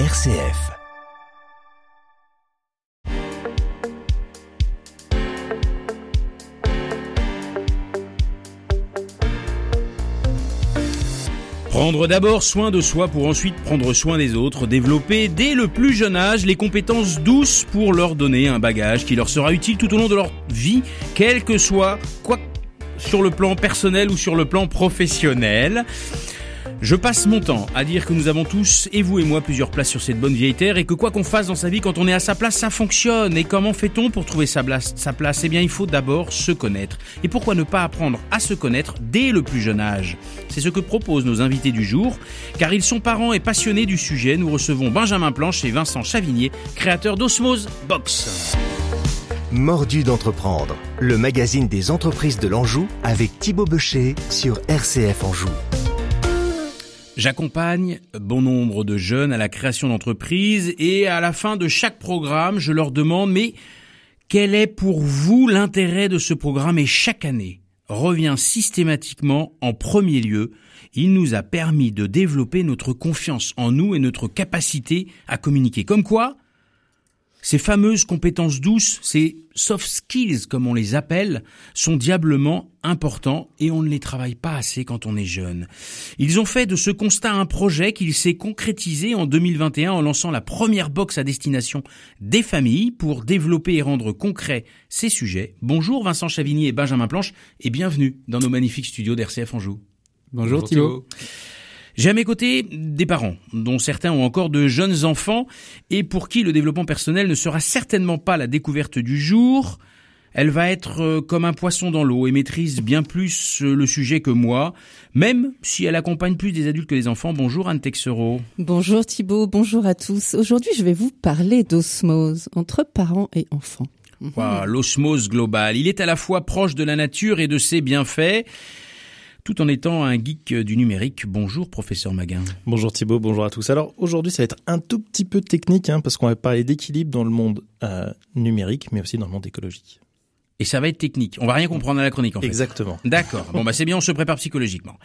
RCF. Prendre d'abord soin de soi pour ensuite prendre soin des autres, développer dès le plus jeune âge les compétences douces pour leur donner un bagage qui leur sera utile tout au long de leur vie, quel que soit quoi sur le plan personnel ou sur le plan professionnel. Je passe mon temps à dire que nous avons tous, et vous et moi, plusieurs places sur cette bonne vieille terre et que quoi qu'on fasse dans sa vie, quand on est à sa place, ça fonctionne. Et comment fait-on pour trouver sa place, sa place? Eh bien, il faut d'abord se connaître. Et pourquoi ne pas apprendre à se connaître dès le plus jeune âge? C'est ce que proposent nos invités du jour. Car ils sont parents et passionnés du sujet, nous recevons Benjamin Planche et Vincent Chavignier, créateurs d'Osmose Box. Mordu d'entreprendre, le magazine des entreprises de l'Anjou avec Thibaut Becher sur RCF Anjou. J'accompagne bon nombre de jeunes à la création d'entreprises et à la fin de chaque programme, je leur demande mais quel est pour vous l'intérêt de ce programme? Et chaque année revient systématiquement en premier lieu. Il nous a permis de développer notre confiance en nous et notre capacité à communiquer. Comme quoi, ces fameuses compétences douces, ces soft skills comme on les appelle, sont diablement importants et on ne les travaille pas assez quand on est jeune. Ils ont fait de ce constat un projet qu'il s'est concrétisé en 2021 en lançant la première box à destination des familles pour développer et rendre concret ces sujets. Bonjour Vincent Chavigny et Benjamin Planche et bienvenue dans nos magnifiques studios d'RCF Anjou. Bonjour, Bonjour Thibault. J'ai à mes côtés des parents, dont certains ont encore de jeunes enfants, et pour qui le développement personnel ne sera certainement pas la découverte du jour. Elle va être euh, comme un poisson dans l'eau et maîtrise bien plus euh, le sujet que moi, même si elle accompagne plus des adultes que des enfants. Bonjour Anne Texero. Bonjour Thibault, bonjour à tous. Aujourd'hui, je vais vous parler d'osmose entre parents et enfants. Wow, L'osmose globale. Il est à la fois proche de la nature et de ses bienfaits tout en étant un geek du numérique. Bonjour professeur Maguin. Bonjour Thibault, bonjour à tous. Alors aujourd'hui ça va être un tout petit peu technique hein, parce qu'on va parler d'équilibre dans le monde euh, numérique mais aussi dans le monde écologique. Et ça va être technique. On va rien comprendre à la chronique en fait. Exactement. D'accord. Bon bah c'est bien, on se prépare psychologiquement.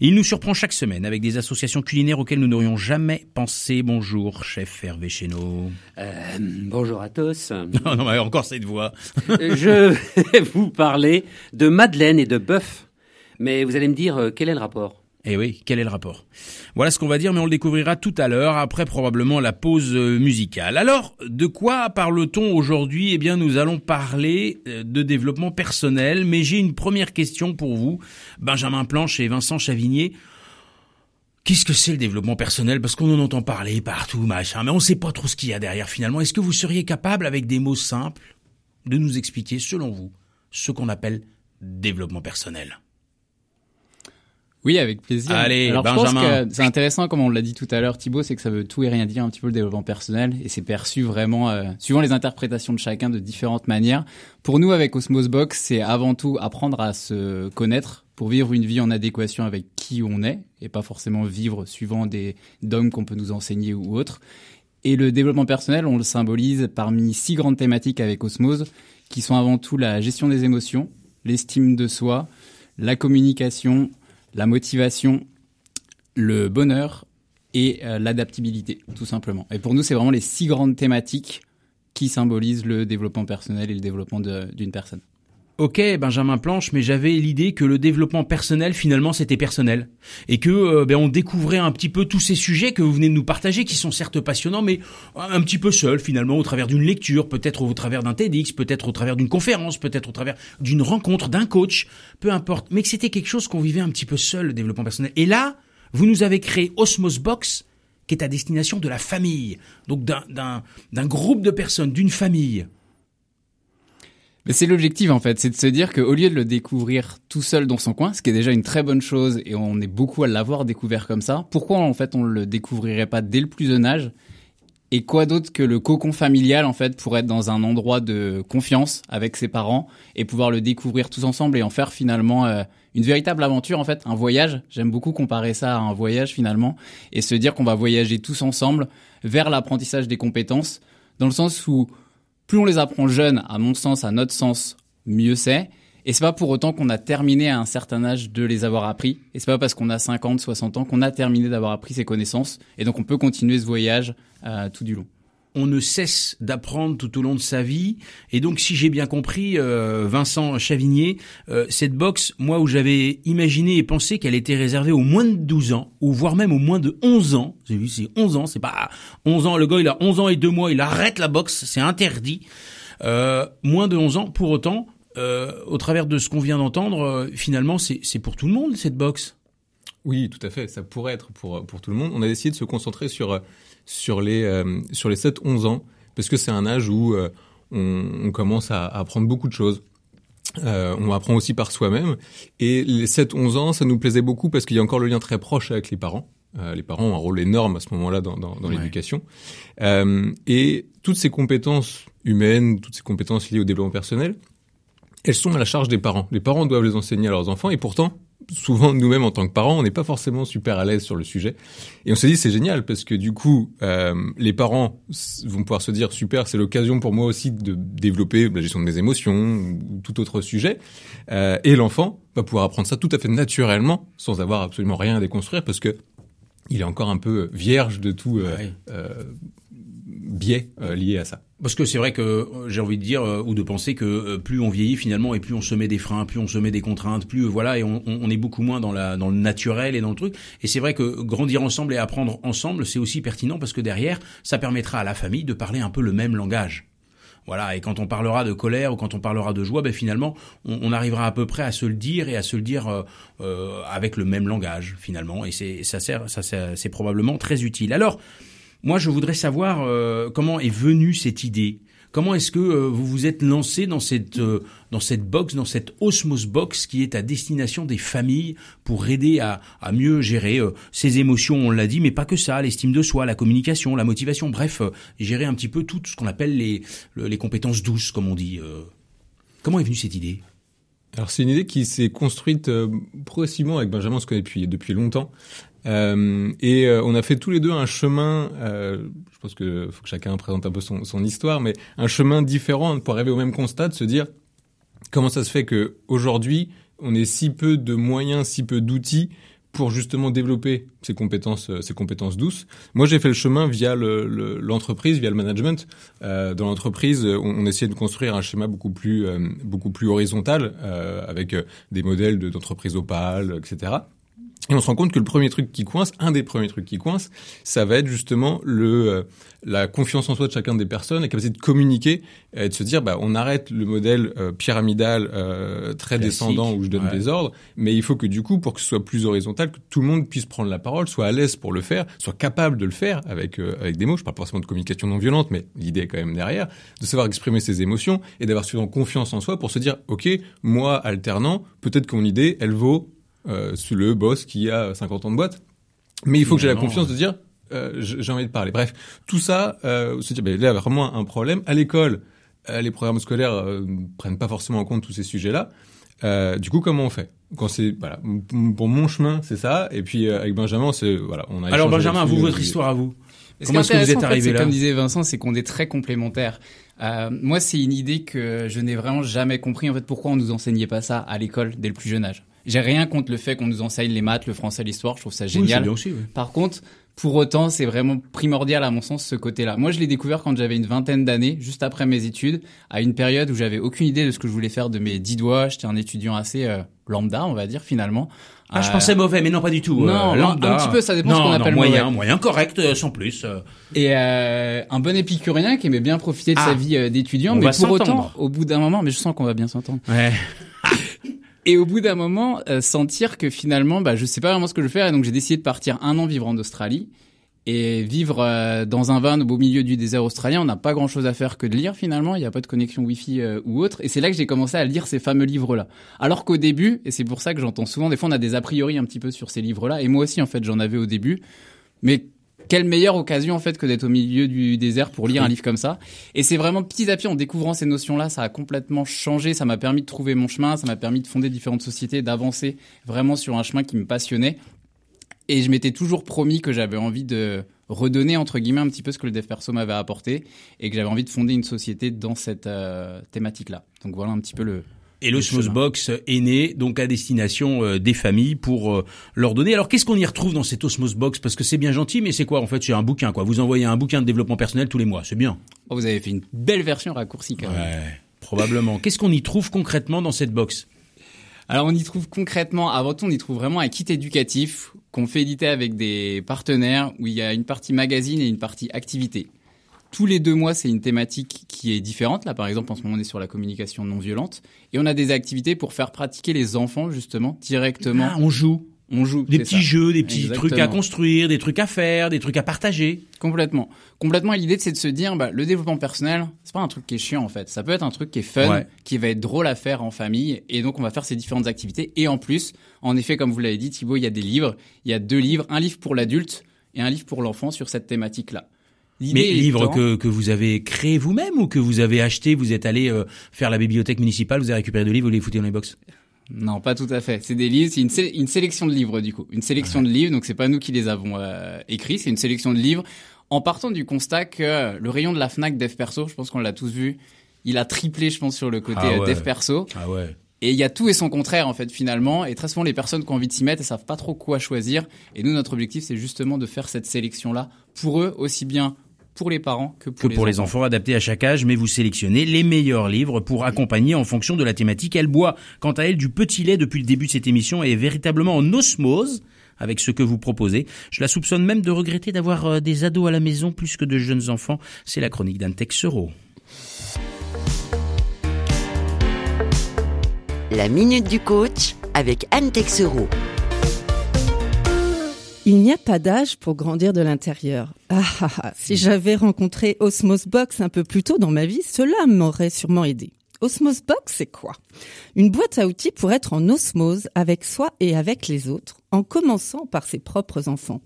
Il nous surprend chaque semaine avec des associations culinaires auxquelles nous n'aurions jamais pensé. Bonjour, chef Hervé Chéneau. Euh, bonjour à tous. non, non, mais encore cette voix. Je vais vous parler de Madeleine et de bœuf. Mais vous allez me dire, euh, quel est le rapport? Eh oui, quel est le rapport? Voilà ce qu'on va dire, mais on le découvrira tout à l'heure, après probablement la pause euh, musicale. Alors, de quoi parle-t-on aujourd'hui? Eh bien, nous allons parler euh, de développement personnel, mais j'ai une première question pour vous, Benjamin Planche et Vincent Chavignier. Qu'est-ce que c'est le développement personnel? Parce qu'on en entend parler partout, machin, mais on ne sait pas trop ce qu'il y a derrière finalement. Est-ce que vous seriez capable, avec des mots simples, de nous expliquer, selon vous, ce qu'on appelle développement personnel? Oui, avec plaisir. Allez, Alors, Benjamin. Je pense que c'est intéressant, comme on l'a dit tout à l'heure, Thibaut, c'est que ça veut tout et rien dire un petit peu le développement personnel et c'est perçu vraiment, euh, suivant les interprétations de chacun, de différentes manières. Pour nous, avec Osmos Box, c'est avant tout apprendre à se connaître pour vivre une vie en adéquation avec qui on est et pas forcément vivre suivant des dogmes qu'on peut nous enseigner ou autres. Et le développement personnel, on le symbolise parmi six grandes thématiques avec Osmose, qui sont avant tout la gestion des émotions, l'estime de soi, la communication, la motivation, le bonheur et euh, l'adaptabilité, tout simplement. Et pour nous, c'est vraiment les six grandes thématiques qui symbolisent le développement personnel et le développement d'une personne. Ok, Benjamin Planche, mais j'avais l'idée que le développement personnel, finalement, c'était personnel. Et que euh, ben, on découvrait un petit peu tous ces sujets que vous venez de nous partager, qui sont certes passionnants, mais un petit peu seuls, finalement, au travers d'une lecture, peut-être au travers d'un TEDx, peut-être au travers d'une conférence, peut-être au travers d'une rencontre, d'un coach, peu importe. Mais que c'était quelque chose qu'on vivait un petit peu seul, le développement personnel. Et là, vous nous avez créé Osmos Box, qui est à destination de la famille. Donc d'un groupe de personnes, d'une famille. Mais c'est l'objectif en fait, c'est de se dire qu'au lieu de le découvrir tout seul dans son coin, ce qui est déjà une très bonne chose et on est beaucoup à l'avoir découvert comme ça, pourquoi en fait on le découvrirait pas dès le plus jeune âge? Et quoi d'autre que le cocon familial en fait pour être dans un endroit de confiance avec ses parents et pouvoir le découvrir tous ensemble et en faire finalement euh, une véritable aventure en fait, un voyage? J'aime beaucoup comparer ça à un voyage finalement et se dire qu'on va voyager tous ensemble vers l'apprentissage des compétences dans le sens où plus on les apprend jeunes, à mon sens, à notre sens, mieux c'est. Et c'est pas pour autant qu'on a terminé à un certain âge de les avoir appris. Et c'est pas parce qu'on a 50, 60 ans qu'on a terminé d'avoir appris ces connaissances. Et donc on peut continuer ce voyage euh, tout du long on ne cesse d'apprendre tout au long de sa vie. Et donc, si j'ai bien compris, euh, Vincent Chavigné, euh, cette box, moi, où j'avais imaginé et pensé qu'elle était réservée aux moins de 12 ans, ou voire même aux moins de 11 ans. J'ai vu, c'est 11 ans, c'est pas 11 ans. Le gars, il a 11 ans et 2 mois, il arrête la box, c'est interdit. Euh, moins de 11 ans, pour autant, au travers de ce qu'on vient d'entendre, finalement, c'est pour tout le monde, cette box. Oui, tout à fait. Ça pourrait être pour, pour tout le monde. On a décidé de se concentrer sur sur les euh, sur les 7-11 ans parce que c'est un âge où euh, on, on, commence à, apprendre beaucoup de choses. Euh, on apprend aussi par soi-même. Et les 7-11 ans, ça nous plaisait beaucoup parce qu'il y a encore le lien très proche avec les parents. Euh, les parents ont un rôle énorme à ce moment-là dans, dans, dans l'éducation. Euh, et toutes ces compétences humaines, toutes ces compétences liées au développement personnel, elles sont à la charge des parents. Les parents doivent les enseigner à leurs enfants et pourtant, souvent nous-mêmes en tant que parents, on n'est pas forcément super à l'aise sur le sujet. Et on s'est dit c'est génial parce que du coup, euh, les parents vont pouvoir se dire super, c'est l'occasion pour moi aussi de développer la gestion de mes émotions ou tout autre sujet. Euh, et l'enfant va pouvoir apprendre ça tout à fait naturellement, sans avoir absolument rien à déconstruire parce que il est encore un peu vierge de tout euh, euh biais euh, liés à ça. Parce que c'est vrai que euh, j'ai envie de dire euh, ou de penser que plus on vieillit finalement et plus on se met des freins, plus on se met des contraintes, plus voilà et on, on est beaucoup moins dans la dans le naturel et dans le truc. Et c'est vrai que grandir ensemble et apprendre ensemble, c'est aussi pertinent parce que derrière, ça permettra à la famille de parler un peu le même langage. Voilà, et quand on parlera de colère ou quand on parlera de joie, ben finalement, on, on arrivera à peu près à se le dire et à se le dire euh, avec le même langage finalement. Et c'est ça sert, ça c'est probablement très utile. Alors. Moi, je voudrais savoir euh, comment est venue cette idée? Comment est-ce que euh, vous vous êtes lancé dans cette euh, dans cette box, dans cette Osmos box qui est à destination des familles pour aider à, à mieux gérer ses émotions, on l'a dit, mais pas que ça, l'estime de soi, la communication, la motivation, bref, gérer un petit peu tout ce qu'on appelle les les compétences douces, comme on dit. Comment est venue cette idée? Alors c'est une idée qui s'est construite progressivement avec Benjamin, on se connaît depuis depuis longtemps. Euh, et euh, on a fait tous les deux un chemin, euh, je pense que faut que chacun présente un peu son, son, histoire, mais un chemin différent pour arriver au même constat, de se dire comment ça se fait que aujourd'hui on ait si peu de moyens, si peu d'outils pour justement développer ces compétences, ces compétences douces. Moi, j'ai fait le chemin via l'entreprise, le, via le management. Euh, dans l'entreprise, on, on, essayait de construire un schéma beaucoup plus, euh, beaucoup plus horizontal, euh, avec des modèles d'entreprise opale, etc. Et on se rend compte que le premier truc qui coince, un des premiers trucs qui coince, ça va être justement le euh, la confiance en soi de chacun des personnes, la capacité de communiquer et de se dire bah on arrête le modèle euh, pyramidal euh, très descendant où je donne des ordres, mais il faut que du coup pour que ce soit plus horizontal, que tout le monde puisse prendre la parole, soit à l'aise pour le faire, soit capable de le faire avec avec des mots. Je parle pas forcément de communication non violente, mais l'idée est quand même derrière de savoir exprimer ses émotions et d'avoir suffisamment confiance en soi pour se dire ok moi alternant peut-être que mon idée elle vaut euh, le boss qui a 50 ans de boîte. Mais il faut que j'ai la confiance de dire, euh, j'ai envie de parler. Bref, tout ça, euh, se dire, ben, là, vraiment un problème. À l'école, euh, les programmes scolaires euh, prennent pas forcément en compte tous ces sujets-là. Euh, du coup, comment on fait? Quand c'est voilà, pour mon chemin, c'est ça. Et puis avec Benjamin, c'est voilà, on a. Alors Benjamin, vous votre histoire à vous. Comment est-ce que vous êtes arrivé là Comme disait Vincent, c'est qu'on est très complémentaires. Euh, moi, c'est une idée que je n'ai vraiment jamais compris. En fait, pourquoi on nous enseignait pas ça à l'école dès le plus jeune âge? J'ai rien contre le fait qu'on nous enseigne les maths, le français, l'histoire. Je trouve ça génial. bien aussi, oui. Par contre, pour autant, c'est vraiment primordial à mon sens ce côté-là. Moi, je l'ai découvert quand j'avais une vingtaine d'années, juste après mes études, à une période où j'avais aucune idée de ce que je voulais faire de mes dix doigts. J'étais un étudiant assez euh, lambda, on va dire finalement. Ah, je pensais mauvais, mais non, pas du tout. Non, euh, lambda. un petit peu, ça dépend non, ce qu'on appelle moyen, moyen correct, euh, sans plus. Et un bon épicurien qui aimait bien profiter de sa ah. vie d'étudiant, mais pour autant, au bout d'un moment, mais je sens qu'on va bien s'entendre. Ouais. Et au bout d'un moment, euh, sentir que finalement, bah, je sais pas vraiment ce que je veux faire, et donc j'ai décidé de partir un an vivre en Australie. Et vivre euh, dans un van au beau milieu du désert australien, on n'a pas grand-chose à faire que de lire finalement. Il n'y a pas de connexion Wi-Fi euh, ou autre. Et c'est là que j'ai commencé à lire ces fameux livres-là. Alors qu'au début, et c'est pour ça que j'entends souvent, des fois on a des a priori un petit peu sur ces livres-là. Et moi aussi en fait, j'en avais au début. Mais quelle meilleure occasion en fait que d'être au milieu du désert pour lire un livre comme ça. Et c'est vraiment petit à petit en découvrant ces notions-là, ça a complètement changé. Ça m'a permis de trouver mon chemin, ça m'a permis de fonder différentes sociétés, d'avancer vraiment sur un chemin qui me passionnait. Et je m'étais toujours promis que j'avais envie de redonner entre guillemets un petit peu ce que le dev perso m'avait apporté et que j'avais envie de fonder une société dans cette euh, thématique-là. Donc voilà un petit peu le, Et l'Osmos Box est né donc à destination euh, des familles pour euh, leur donner. Alors qu'est-ce qu'on y retrouve dans cette Osmos Box Parce que c'est bien gentil, mais c'est quoi en fait? C'est un bouquin quoi. Vous envoyez un bouquin de développement personnel tous les mois, c'est bien. Oh, vous avez fait une belle version raccourcie quand même. Ouais, probablement. qu'est-ce qu'on y trouve concrètement dans cette box? Alors on y trouve concrètement, avant tout on y trouve vraiment un kit éducatif qu'on fait éditer avec des partenaires où il y a une partie magazine et une partie activité tous les deux mois, c'est une thématique qui est différente. Là, par exemple, en ce moment, on est sur la communication non violente. Et on a des activités pour faire pratiquer les enfants, justement, directement. Ah, on joue. On joue. Des petits ça. jeux, des petits Exactement. trucs à construire, des trucs à faire, des trucs à partager. Complètement. Complètement. Et l'idée, c'est de se dire, bah, le développement personnel, c'est pas un truc qui est chiant, en fait. Ça peut être un truc qui est fun, Ouais. qui va être drôle à faire en famille. Et donc, on va faire ces différentes activités. Et en plus, en effet, comme vous l'avez dit, Thibaut, il y a des livres. Il y a deux livres. Un livre pour l'adulte et un livre pour l'enfant sur cette thématique-là. Mais livres étant- que, que vous avez créés vous-même ou que vous avez acheté, vous êtes allé euh, faire la bibliothèque municipale, vous avez récupéré deux livres, vous les foutez dans les box? Non, pas tout à fait. C'est des livres, c'est une, sé- une sélection de livres du coup, une sélection de livres. Donc c'est pas nous qui les avons euh, écrits, c'est une sélection de livres. En partant du constat que le rayon de la Fnac Dev Perso, je pense qu'on l'a tous vu, il a triplé, je pense, sur le côté Ah euh, ouais. Dev Perso. Ah ouais. Et il y a tout et son contraire en fait finalement. Et très souvent les personnes qui ont envie de s'y mettre, elles savent pas trop quoi choisir. Et nous, notre objectif, c'est justement de faire cette sélection là pour eux aussi bien pour les parents que pour, que pour les enfants adaptés à chaque âge, mais vous sélectionnez les meilleurs livres pour accompagner en fonction de la thématique. Elle boit, quant à elle, du petit lait depuis le début de cette émission et est véritablement en osmose avec ce que vous proposez. Je la soupçonne même de regretter d'avoir euh, des ados à la maison plus que de jeunes enfants. C'est la chronique d'Anne Texero. La minute du coach avec Anne Texereau. Il n'y a pas d'âge pour grandir de l'intérieur. Ah, ah, ah, si j'avais rencontré Osmos Box un peu plus tôt dans ma vie, cela m'aurait sûrement aidé. Osmos Box, c'est quoi? Une boîte à outils pour être en osmose avec soi et avec les autres, en commençant par ses propres enfants.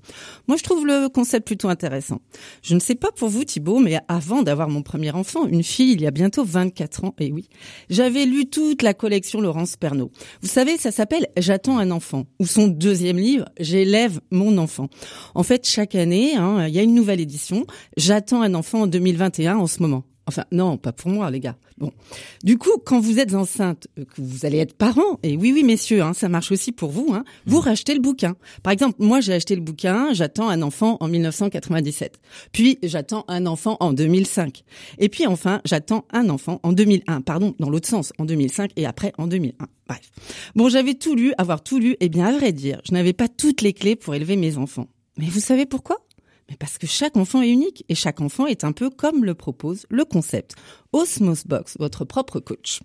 Moi, je trouve le concept plutôt intéressant. Je ne sais pas pour vous, Thibault, mais avant d'avoir mon premier enfant, une fille il y a bientôt 24 ans, et oui, j'avais lu toute la collection Laurence Pernaud. Vous savez, ça s'appelle J'attends un enfant, ou son deuxième livre, J'élève mon enfant. En fait, chaque année, hein, il y a une nouvelle édition. J'attends un enfant en 2021 en ce moment. Enfin, non, pas pour moi, les gars. Bon. Du coup, quand vous êtes enceinte, euh, que vous allez être parent, et oui, oui, messieurs, hein, ça marche aussi pour vous, hein, vous rachetez le bouquin. Par exemple, moi, j'ai acheté le bouquin J'attends un enfant en 1997. Puis, j'attends un enfant en 2005. Et puis, enfin, j'attends un enfant en 2001. Pardon, dans l'autre sens, en 2005 et après en 2001. Bref. Bon, j'avais tout lu, avoir tout lu, et bien, à vrai dire, je n'avais pas toutes les clés pour élever mes enfants. Mais vous savez pourquoi? Mais parce que chaque enfant est unique et chaque enfant est un peu comme le propose le concept Osmos Box, votre propre coach.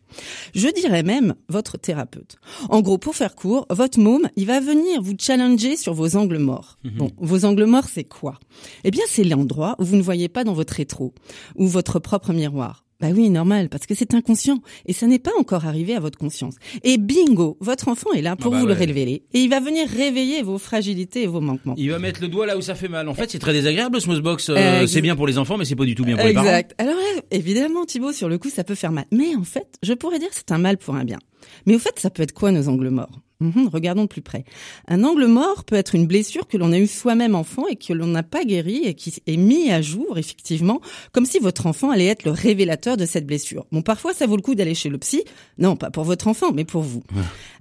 Je dirais même votre thérapeute. En gros, pour faire court, votre môme, il va venir vous challenger sur vos angles morts. Bon, vos angles morts, c'est quoi? Eh bien, c'est l'endroit où vous ne voyez pas dans votre rétro ou votre propre miroir. Bah oui, normal, parce que c'est inconscient et ça n'est pas encore arrivé à votre conscience. Et bingo, votre enfant est là pour Ah bah vous le révéler et il va venir réveiller vos fragilités et vos manquements. Il va mettre le doigt là où ça fait mal. En fait, c'est très désagréable, Osmos Box. Euh, Euh, c'est bien pour les enfants, mais c'est pas du tout bien pour les parents. Exact. Alors là, évidemment, Thibaut, sur le coup, ça peut faire mal. Mais en fait, je pourrais dire que c'est un mal pour un bien. Mais au fait, ça peut être quoi nos angles morts? Mhm, Regardons de plus près. Un angle mort peut être une blessure que l'on a eue soi-même enfant et que l'on n'a pas guérie et qui est mis à jour, effectivement, comme si votre enfant allait être le révélateur de cette blessure. Bon, parfois, ça vaut le coup d'aller chez le psy. Non, pas pour votre enfant, mais pour vous.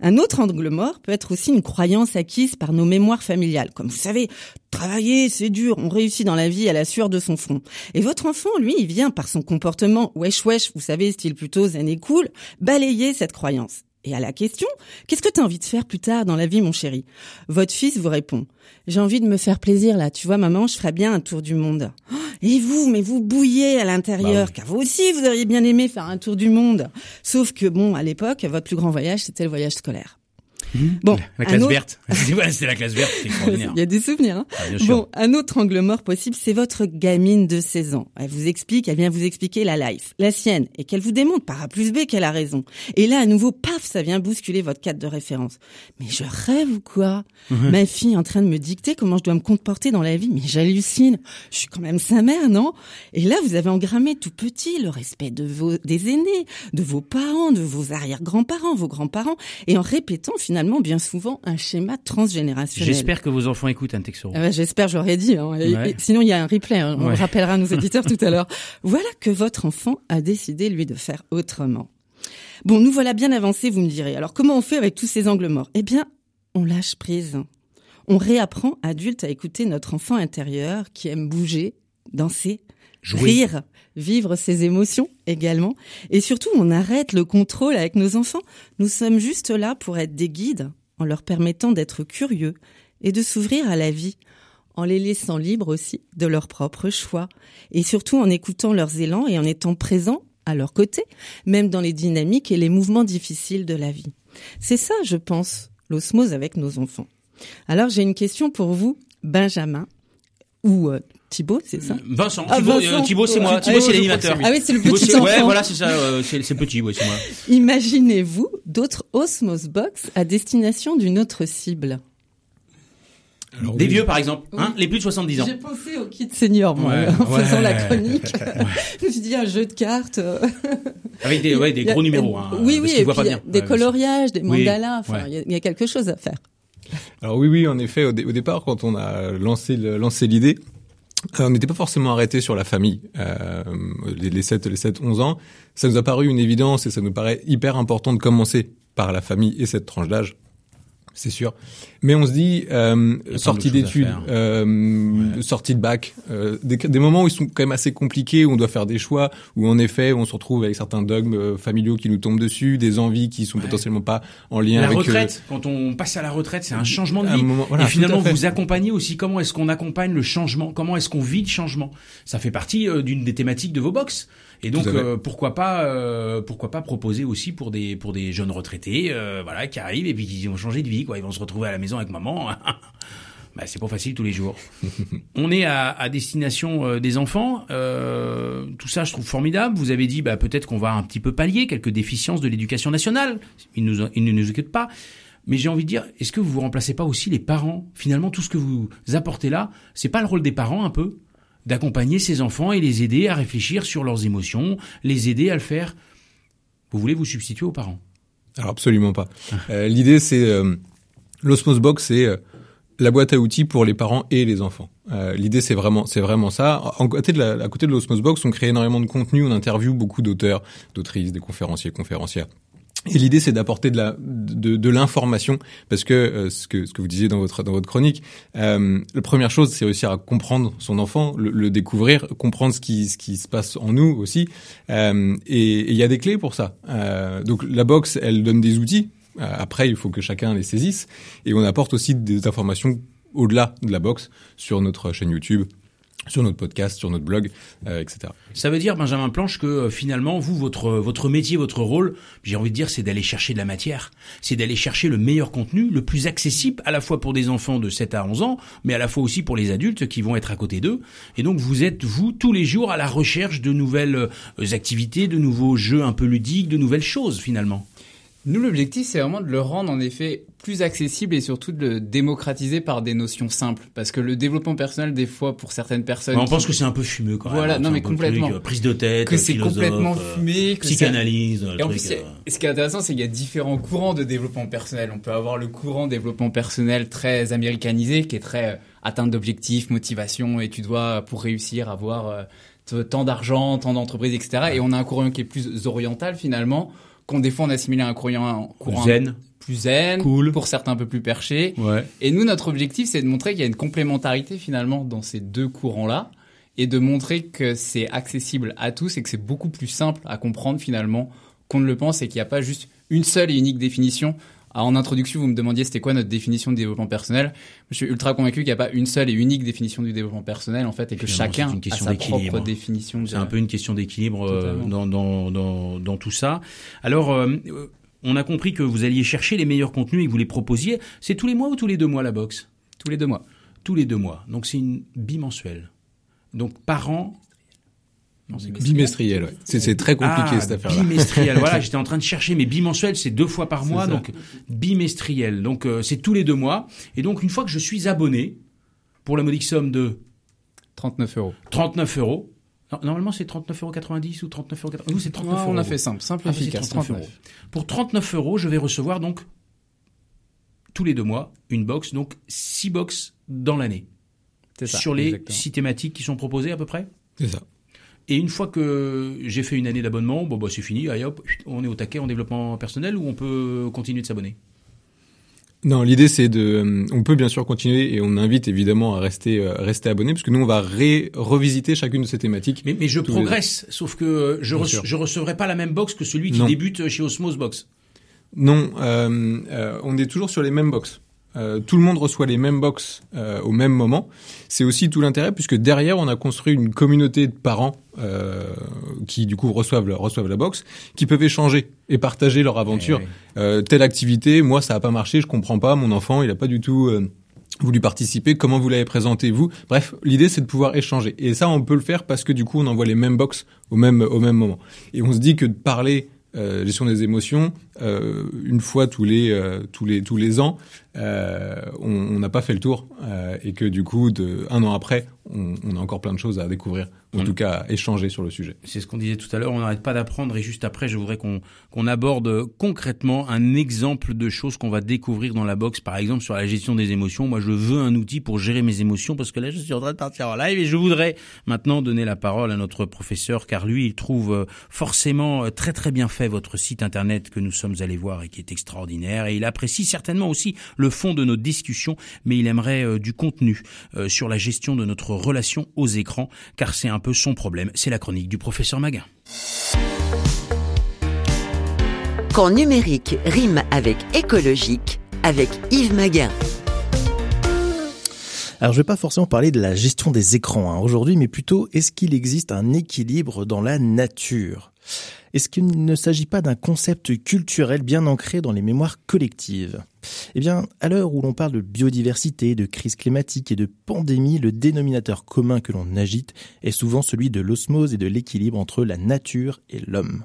Un autre angle mort peut être aussi une croyance acquise par nos mémoires familiales. Comme vous savez, travailler, c'est dur, on réussit dans la vie à la sueur de son front. Et votre enfant, lui, il vient par son comportement wesh wesh, vous savez, style plutôt zen et cool, balayer cette croyance. Et à la question, qu'est-ce que tu as envie de faire plus tard dans la vie, mon chéri? Votre fils vous répond, j'ai envie de me faire plaisir là, tu vois, maman, je ferais bien un tour du monde. Oh, Et vous, mais vous bouillez à l'intérieur, Bah car vous aussi, vous auriez bien aimé faire un tour du monde. Sauf que, bon, à l'époque, votre plus grand voyage, c'était le voyage scolaire. Bon, La classe autre- verte. c'est la classe verte, c'est extraordinaire. Il y a des souvenirs. Hein Ah, sûr. Bon, un autre angle mort possible, c'est votre gamine de 16 ans. Elle vous explique, elle vient vous expliquer la life, la sienne, et qu'elle vous démontre par A plus B qu'elle a raison. Et là, à nouveau, paf, ça vient bousculer votre cadre de référence. Mais je rêve ou quoi? Ma fille est en train de me dicter comment je dois me comporter dans la vie, mais j'hallucine. Je suis quand même sa mère, non? Et là, vous avez engrammé tout petit le respect de vos des aînés, de vos parents, de vos arrière-grands-parents, vos grands-parents, et en répétant finalement bien souvent un schéma transgénérationnel. J'espère que vos enfants écoutent un Texoro. Ah bah, J'espère, j'aurais dit. hein. Et- Ouais. et sinon, il y a un replay. hein. On Ouais. rappellera à nos éditeurs tout à l'heure. Voilà que votre enfant a décidé, lui, de faire autrement. Bon, nous voilà bien avancés, vous me direz. Alors comment on fait avec tous ces angles morts? Eh bien, on lâche prise. On réapprend adulte à écouter notre enfant intérieur qui aime bouger, danser, Rire, vivre ses émotions également. Et surtout, on arrête le contrôle avec nos enfants. Nous sommes juste là pour être des guides, en leur permettant d'être curieux et de s'ouvrir à la vie, en les laissant libres aussi de leurs propres choix, et surtout en écoutant leurs élans et en étant présents à leur côté, même dans les dynamiques et les mouvements difficiles de la vie. C'est ça, je pense, l'osmose avec nos enfants. Alors j'ai une question pour vous, Benjamin, ou euh, Thibaut, c'est ça? Vincent, Ah, Thibaut, Vincent. euh, Thibaut, c'est moi. Thibaut, oui, c'est l'animateur. Ah oui, c'est le Thibaut, petit c'est- Ouais, voilà, c'est ça. euh, c'est petit, ouais, c'est moi. Imaginez-vous d'autres Osmose Box à destination d'une autre cible? Alors, Des oui. vieux, par exemple, hein, les plus de 70 ans. J'ai pensé au kit senior, moi, Ouais, en faisant la chronique. je me suis dit un jeu de cartes. euh, Avec des, ouais, des il y a- gros numéros. Hein, oui, oui, et puis y a bien. des Ouais, coloriages, des Oui, mandalas. Enfin, ouais. il y a- il y, a quelque chose à faire. Alors oui, oui, en effet, au, dé- au départ, quand on a lancé l'idée, euh, on n'était pas forcément arrêté sur la famille. Euh, les, les 7, les 7, 11 ans, ça nous a paru une évidence et ça nous paraît hyper important de commencer par la famille et cette tranche d'âge. C'est sûr. Mais on se dit, euh, sortie d'études, euh, sortie de bac, euh, des, des moments où ils sont quand même assez compliqués, où on doit faire des choix, où en effet on se retrouve avec certains dogmes euh, familiaux qui nous tombent dessus, des envies qui sont Ouais. potentiellement pas en lien La avec... euh, retraite, quand on passe à la retraite, c'est un changement de vie. moment- voilà, et finalement, vous accompagnez aussi comment est-ce qu'on accompagne le changement, comment est-ce qu'on vit le changement? Ça fait partie euh, d'une des thématiques de vos box. Et donc, euh, pourquoi pas, euh, pourquoi pas proposer aussi pour des pour des jeunes retraités, euh, voilà, qui arrivent et puis qui vont changer de vie, quoi. Ils vont se retrouver à la maison avec maman. bah, c'est pas facile tous les jours. On est à, à destination euh, des enfants. Euh, tout ça, je trouve formidable. Vous avez dit, bah, peut-être qu'on va un petit peu pallier quelques déficiences de l'éducation nationale. Ils, nous, ils ne nous occupent pas. Mais j'ai envie de dire, est-ce que vous vous remplacez pas aussi les parents? Finalement, tout ce que vous apportez là, c'est pas le rôle des parents un peu? D'accompagner ces enfants et les aider à réfléchir sur leurs émotions, les aider à le faire. Vous voulez vous substituer aux parents? Alors absolument pas. Euh, L'idée c'est euh, l'Osmos Box, c'est euh, la boîte à outils pour les parents et les enfants. Euh, L'idée c'est vraiment c'est vraiment ça. En côté de la, à côté de l'Osmos Box, on crée énormément de contenu, on interviewe beaucoup d'auteurs, d'autrices, des conférenciers, conférencières. Et l'idée, c'est d'apporter de la de, de l'information, parce que euh, ce que ce que vous disiez dans votre dans votre chronique, euh, la première chose, c'est réussir à comprendre son enfant, le, le découvrir, comprendre ce qui ce qui se passe en nous aussi. Euh, et il y a des clés pour ça. Euh, donc la box, elle donne des outils. Euh, Après, il faut que chacun les saisisse, et on apporte aussi des informations au-delà de la box sur notre chaîne YouTube, sur notre podcast, sur notre blog, euh, etc. Ça veut dire, Benjamin Planche, que euh, finalement, vous, votre, votre métier, votre rôle, j'ai envie de dire, c'est d'aller chercher de la matière. C'est d'aller chercher le meilleur contenu, le plus accessible, à la fois pour des enfants de 7 à 11 ans, mais à la fois aussi pour les adultes qui vont être à côté d'eux. Et donc, vous êtes, vous, tous les jours, à la recherche de nouvelles euh, activités, de nouveaux jeux un peu ludiques, de nouvelles choses, finalement. Nous, l'objectif, c'est vraiment de le rendre en effet plus accessible et surtout de le démocratiser par des notions simples. Parce que le développement personnel, des fois, pour certaines personnes, on qui- pense que c'est un peu fumeux, quand même. Voilà, hein, non, mais complètement. truc, euh, prise de tête, que c'est complètement euh, fumé, que psychanalyse, Et en truc, plus, euh, ce qui est intéressant, c'est qu'il y a différents courants de développement personnel. On peut avoir le courant développement personnel très américanisé, qui est très atteinte d'objectifs, motivation, et tu dois, pour réussir, avoir tant d'argent, tant d'entreprises, etc. Et on a un courant qui est plus oriental, finalement, qu'on des fois on assimile à un courant, zen. plus zen, Cool. pour certains un peu plus perché. Ouais. Et nous, notre objectif, c'est de montrer qu'il y a une complémentarité finalement dans ces deux courants-là et de montrer que c'est accessible à tous et que c'est beaucoup plus simple à comprendre finalement qu'on ne le pense et qu'il n'y a pas juste une seule et unique définition. Alors, en introduction, vous me demandiez c'était quoi notre définition de développement personnel. Je suis ultra convaincu qu'il n'y a pas une seule et unique définition du développement personnel en fait et que Finalement, chacun a question sa propre définition. C'est un peu une question d'équilibre euh, dans, dans, dans, dans tout ça. Alors, euh, on a compris que vous alliez chercher les meilleurs contenus et que vous les proposiez. C'est tous les mois ou tous les deux mois la box tous les deux mois. Tous les deux mois. Donc c'est une bimensuelle. Donc par an. Non, Bimestriel, ouais. C'est très compliqué ah, cette affaire-là. Bimestriel. voilà, j'étais en train de chercher, mais bimensuel, c'est deux fois par mois, donc bimestriel. Donc euh, c'est tous les deux mois. Et donc une fois que je suis abonné, pour la modique somme de 39 euros. 39 euros. non, Normalement, c'est 39,90 euros ou 39,80 euros. Nous, c'est 39 Ah, euros. on a fait simple, simple, Ah, c'est efficace. 39 39 euros. Pour 39 euros, je vais recevoir donc tous les deux mois une box, donc six box dans l'année. C'est ça. Sur les exactement. six thématiques qui sont proposées à peu près? C'est ça. Et une fois que j'ai fait une année d'abonnement, bon bah c'est fini, allez hop, on est au taquet en développement personnel ou on peut continuer de s'abonner? Non, l'idée c'est de, euh, on peut bien sûr continuer et on invite évidemment à rester euh, rester abonné parce que nous on va ré- revisiter chacune de ces thématiques. mais, mais je les progresse, sauf que je, sûr. je recevrai pas la même box que celui qui Non. débute chez Osmos Box. Non, euh, euh, on est toujours sur les mêmes box. Euh, tout le monde reçoit les mêmes box euh, au même moment. C'est aussi tout l'intérêt puisque derrière on a construit une communauté de parents euh, qui du coup reçoivent la, reçoivent la box, qui peuvent échanger et partager leur aventure. Ouais, Euh, telle activité, moi ça a pas marché, je comprends pas, mon enfant il a pas du tout euh, voulu participer, comment vous l'avez présenté vous? Bref, l'idée c'est de pouvoir échanger. Et ça on peut le faire parce que du coup on envoie les mêmes box au même au même moment. Et on se dit que de parler euh, gestion des émotions euh, une fois tous les euh, tous les tous les ans, euh, on n'a pas fait le tour et que du coup de un an après, on, on a encore plein de choses à découvrir, ou en tout cas à échanger sur le sujet. C'est ce qu'on disait tout à l'heure, on n'arrête pas d'apprendre et juste après, je voudrais qu'on qu'on aborde concrètement un exemple de choses qu'on va découvrir dans la box, par exemple sur la gestion des émotions. Moi, je veux un outil pour gérer mes émotions parce que là, je suis en train de partir en live et je voudrais maintenant donner la parole à notre professeur car lui, il trouve forcément très très bien fait votre site internet que nous sommes allés voir et qui est extraordinaire et il apprécie certainement aussi le fond de nos discussions, mais il aimerait euh, du contenu euh, sur la gestion de notre relation aux écrans car c'est un peu son problème. C'est la chronique du professeur Maguin. Quand numérique rime avec écologique, avec Yves Maguin. Alors je vais pas forcément parler de la gestion des écrans hein, aujourd'hui, mais plutôt est-ce qu'il existe un équilibre dans la nature? Est-ce qu'il ne s'agit pas d'un concept culturel bien ancré dans les mémoires collectives? Eh bien, à l'heure où l'on parle de biodiversité, de crise climatique et de pandémie, le dénominateur commun que l'on agite est souvent celui de l'osmose et de l'équilibre entre la nature et l'homme.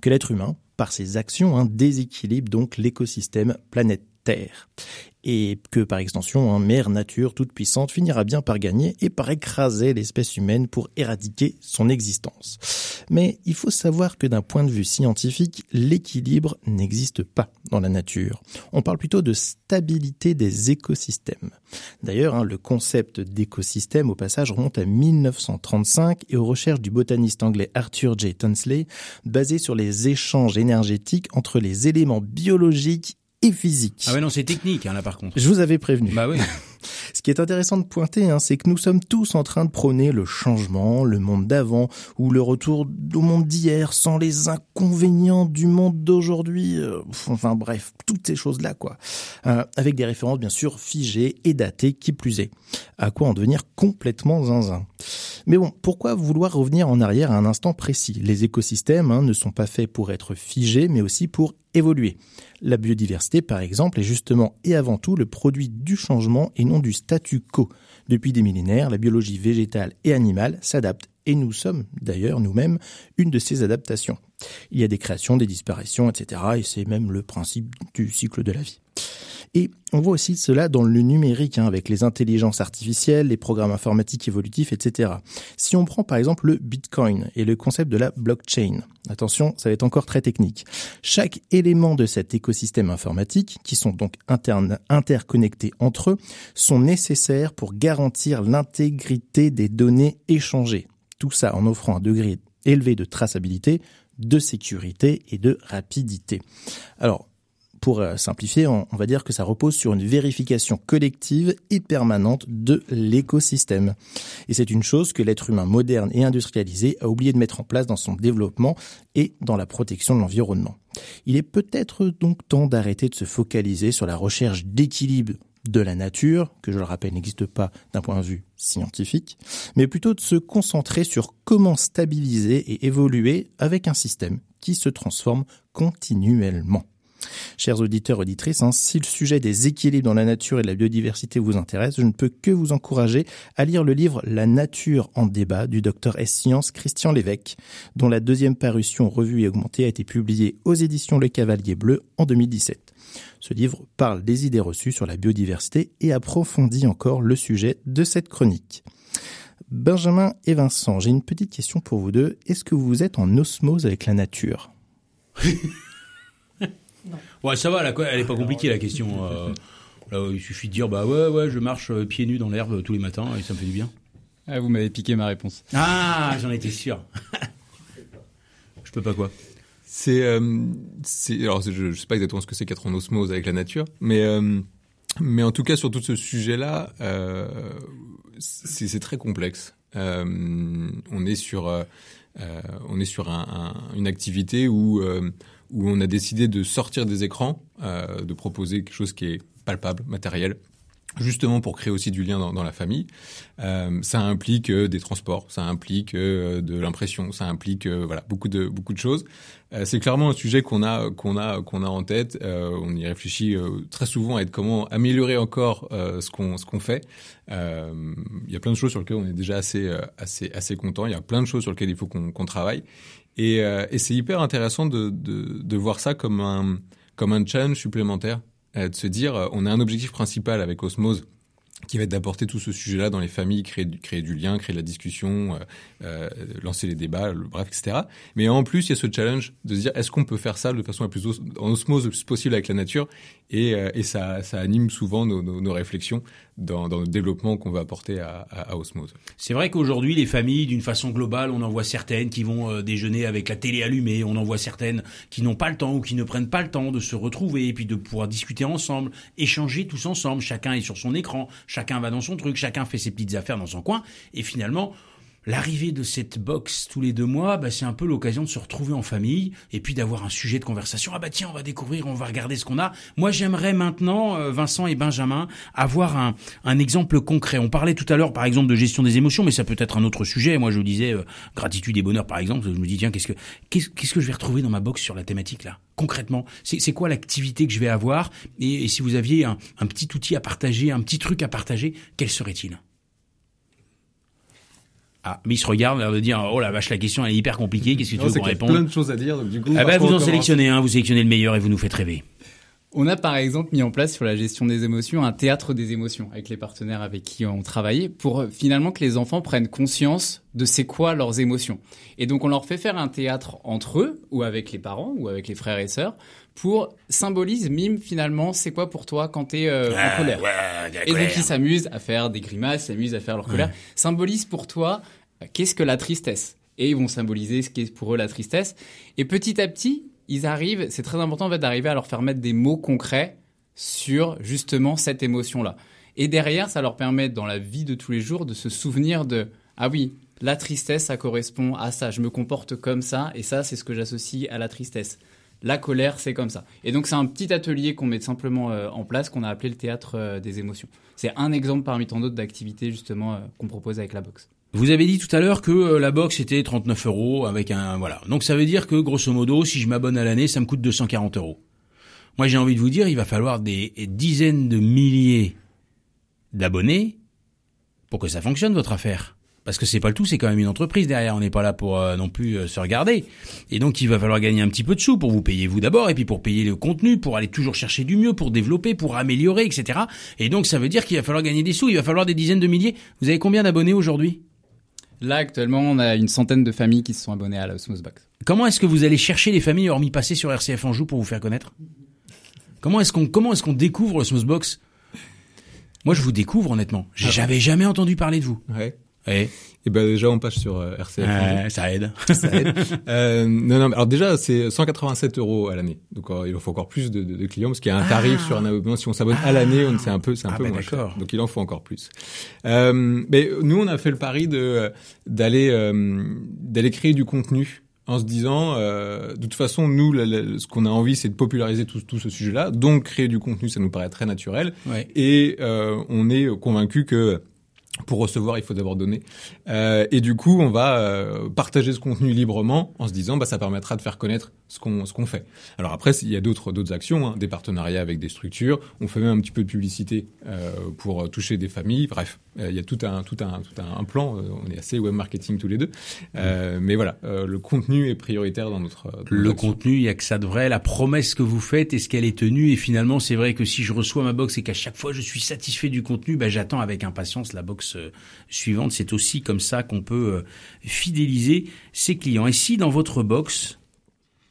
Que l'être humain, par ses actions, hein, déséquilibre donc l'écosystème planétaire et que par extension, hein, mère nature toute puissante finira bien par gagner et par écraser l'espèce humaine pour éradiquer son existence. Mais il faut savoir que d'un point de vue scientifique, l'équilibre n'existe pas dans la nature. On parle plutôt de stabilité des écosystèmes. D'ailleurs, hein, le concept d'écosystème au passage remonte à 1935 et aux recherches du botaniste anglais Arthur J. Tunsley, basé sur les échanges énergétiques entre les éléments biologiques et. Ah ouais non c'est technique hein, là par contre. Je vous avais prévenu. Bah oui. Ce qui est intéressant de pointer, hein, c'est que nous sommes tous en train de prôner le changement, le monde d'avant ou le retour au monde d'hier sans les inconvénients du monde d'aujourd'hui. euh, enfin bref, toutes ces choses-là, quoi. Euh, avec des références bien sûr figées et datées, qui plus est. À quoi en devenir complètement zinzin. Mais bon, pourquoi vouloir revenir en arrière à un instant précis? Les écosystèmes hein, ne sont pas faits pour être figés, mais aussi pour évoluer. La biodiversité, par exemple, est justement et avant tout le produit du changement et non du statu quo. Depuis des millénaires, la biologie végétale et animale s'adapte et nous sommes d'ailleurs nous-mêmes une de ces adaptations. Il y a des créations, des disparitions, etc. Et c'est même le principe du cycle de la vie. Et on voit aussi cela dans le numérique, hein, avec les intelligences artificielles, les programmes informatiques évolutifs, etc. Si on prend par exemple le Bitcoin et le concept de la blockchain, attention, ça va être encore très technique. Chaque élément de cet écosystème informatique, qui sont donc interconnectés entre eux, sont nécessaires pour garantir l'intégrité des données échangées. Tout ça en offrant un degré élevé de traçabilité, de sécurité et de rapidité. Alors, pour euh, simplifier, on, on va dire que ça repose sur une vérification collective et permanente de l'écosystème. Et c'est une chose que l'être humain moderne et industrialisé a oublié de mettre en place dans son développement et dans la protection de l'environnement. Il est peut-être donc temps d'arrêter de se focaliser sur la recherche d'équilibre de la nature, que je le rappelle n'existe pas d'un point de vue scientifique, mais plutôt de se concentrer sur comment stabiliser et évoluer avec un système qui se transforme continuellement. Chers auditeurs, auditrices, hein, si le sujet des équilibres dans la nature et la biodiversité vous intéresse, je ne peux que vous encourager à lire le livre La nature en débat du docteur S Science Christian Lévesque, dont la deuxième parution revue et augmentée a été publiée aux éditions Le Cavalier Bleu en 2017. Ce livre parle des idées reçues sur la biodiversité et approfondit encore le sujet de cette chronique. Benjamin et Vincent, j'ai une petite question pour vous deux. Est-ce que vous êtes en osmose avec la nature? Ouais, ça va, là, quoi, elle est pas compliquée la question. euh, là, il suffit de dire bah ouais, ouais, je marche euh, pieds nus dans l'herbe tous les matins et ça me fait du bien. Ah, vous m'avez piqué ma réponse. Ah, j'en étais sûr. je peux pas quoi. C'est, euh, c'est, alors je, je sais pas exactement ce que c'est qu'être en osmose avec la nature, mais euh, mais en tout cas sur tout ce sujet-là, euh, c'est, très complexe. Euh, on est sur on est sur un, un, une activité où euh, où on a décidé de sortir des écrans, euh, de proposer quelque chose qui est palpable, matériel, justement pour créer aussi du lien dans, la famille. Euh, ça implique euh, des transports, ça implique euh, de l'impression, ça implique euh, voilà beaucoup de beaucoup de choses. C'est clairement un sujet qu'on a qu'on a qu'on a en tête. On y réfléchit très souvent à être comment améliorer encore ce qu'on ce qu'on fait. Il y a plein de choses sur lesquelles on est déjà assez assez assez content. Il y a plein de choses sur lesquelles il faut qu'on qu'on travaille. Et, et c'est hyper intéressant de, de de voir ça comme un comme un challenge supplémentaire. Euh, de se dire, euh, on a un objectif principal avec Osmose qui va être d'apporter tout ce sujet-là dans les familles, créer du, lien, créer de la discussion, euh, euh, lancer les débats, bref, etc. Mais en plus, il y a ce challenge de se dire, est-ce qu'on peut faire ça de façon la plus en osmose possible avec la nature? Et, euh, ça, anime souvent nos, réflexions dans, le développement qu'on va apporter à, à, Osmose. C'est vrai qu'aujourd'hui, les familles, d'une façon globale, on en voit certaines qui vont déjeuner avec la télé allumée, on en voit certaines qui n'ont pas le temps ou qui ne prennent pas le temps de se retrouver et puis de pouvoir discuter ensemble, échanger tous ensemble. Chacun est sur son écran, chacun va dans son truc, chacun fait ses petites affaires dans son coin et finalement, L'arrivée de cette box tous les deux mois, bah, c'est un peu l'occasion de se retrouver en famille et puis d'avoir un sujet de conversation. Ah bah tiens, on va découvrir, on va regarder ce qu'on a. Moi, j'aimerais maintenant, euh, Vincent et Benjamin, avoir un, un exemple concret. On parlait tout à l'heure, par exemple, de gestion des émotions, mais ça peut être un autre sujet. Moi, je disais euh, gratitude et bonheur, par exemple. Je me dis tiens, qu'est-ce que qu'est-ce, que je vais retrouver dans ma box sur la thématique là Concrètement, c'est, quoi l'activité que je vais avoir? Et, si vous aviez un petit outil à partager, un petit truc à partager, quel serait-il? Ah, mais il se regarde, l'air de dire oh la vache, la question elle est hyper compliquée. Qu'est-ce que tu veux qu'on réponde Plein de choses à dire, donc du coup. Ah bah vous en sélectionnez un, vous sélectionnez le meilleur et vous nous faites rêver. On a par exemple mis en place sur la gestion des émotions un théâtre des émotions avec les partenaires avec qui on travaillait pour euh, finalement que les enfants prennent conscience de c'est quoi leurs émotions. Et donc on leur fait faire un théâtre entre eux ou avec les parents ou avec les frères et sœurs pour symboliser, mime finalement c'est quoi pour toi quand t'es euh, en colère. Ouais, Et donc ils s'amusent à faire des grimaces, s'amusent à faire leur colère. Ouais. Symbolise pour toi euh, qu'est-ce que la tristesse. Et ils vont symboliser ce qu'est pour eux la tristesse. Et petit à petit, ils arrivent, c'est très important en fait d'arriver à leur faire mettre des mots concrets sur justement cette émotion-là. Et derrière, ça leur permet dans la vie de tous les jours de se souvenir de ah oui, la tristesse, ça correspond à ça. Je me comporte comme ça, et ça, c'est ce que j'associe à la tristesse. La colère, c'est comme ça. Et donc, c'est un petit atelier qu'on met simplement euh, en place, qu'on a appelé le théâtre euh, des émotions. C'est un exemple parmi tant d'autres d'activités justement euh, qu'on propose avec la boxe. Vous avez dit tout à l'heure que euh, la box était 39 euros avec un voilà. Donc ça veut dire que grosso modo, si je m'abonne à l'année, ça me coûte 240 euros. Moi, j'ai envie de vous dire, il va falloir des dizaines de milliers d'abonnés pour que ça fonctionne votre affaire. Parce que c'est pas le tout, c'est quand même une entreprise derrière. On n'est pas là pour euh, non plus euh, se regarder. Et donc il va falloir gagner un petit peu de sous pour vous payer vous d'abord, et puis pour payer le contenu, pour aller toujours chercher du mieux, pour développer, pour améliorer, etc. Et donc ça veut dire qu'il va falloir gagner des sous. Il va falloir des dizaines de milliers. Vous avez combien d'abonnés aujourd'hui? Là, actuellement, on a une centaine de familles qui se sont abonnées à la Osmos Box. Comment est-ce que vous allez chercher les familles hormis passer sur RCF Anjou pour vous faire connaître? Comment est-ce qu'on comment est-ce qu'on découvre Osmos Box Moi, je vous découvre honnêtement. Ah J'avais jamais entendu parler de vous. Ouais. Ouais. Et ben déjà on passe sur euh, RCF. Euh, ça aide. Ça aide. euh, non non. Alors déjà c'est 187 euros à l'année. Donc euh, il en faut encore plus de, de, de clients parce qu'il y a un tarif Ah. sur un abonnement. Si on s'abonne à l'année, on c'est un peu c'est un Ah peu ben moins cher. d'accord. Donc il en faut encore plus. Euh, mais nous on a fait le pari de d'aller euh, d'aller créer du contenu en se disant, euh, de toute façon, nous, la- la- ce qu'on a envie, c'est de populariser tout, tout ce sujet-là. Donc, créer du contenu, ça nous paraît très naturel. Ouais. Et euh, on est convaincu que pour recevoir, il faut d'abord donner. Euh, et du coup, on va euh, partager ce contenu librement en se disant, bah, ça permettra de faire connaître ce qu'on ce qu'on fait. Alors après, il y a d'autres d'autres actions, hein, des partenariats avec des structures. On fait même un petit peu de publicité euh, pour euh, toucher des familles. Bref, euh, il y a tout un tout un tout un, un plan. Euh, on est assez web marketing tous les deux. Euh, mais voilà, le contenu est prioritaire dans notre. dans Le notre contenu, il y a que ça de vrai. La promesse que vous faites, est-ce qu'elle est tenue Et finalement, c'est vrai que si je reçois ma box et qu'à chaque fois je suis satisfait du contenu, bah, j'attends avec impatience la box suivante. C'est aussi comme ça qu'on peut fidéliser ses clients. Et si dans votre box,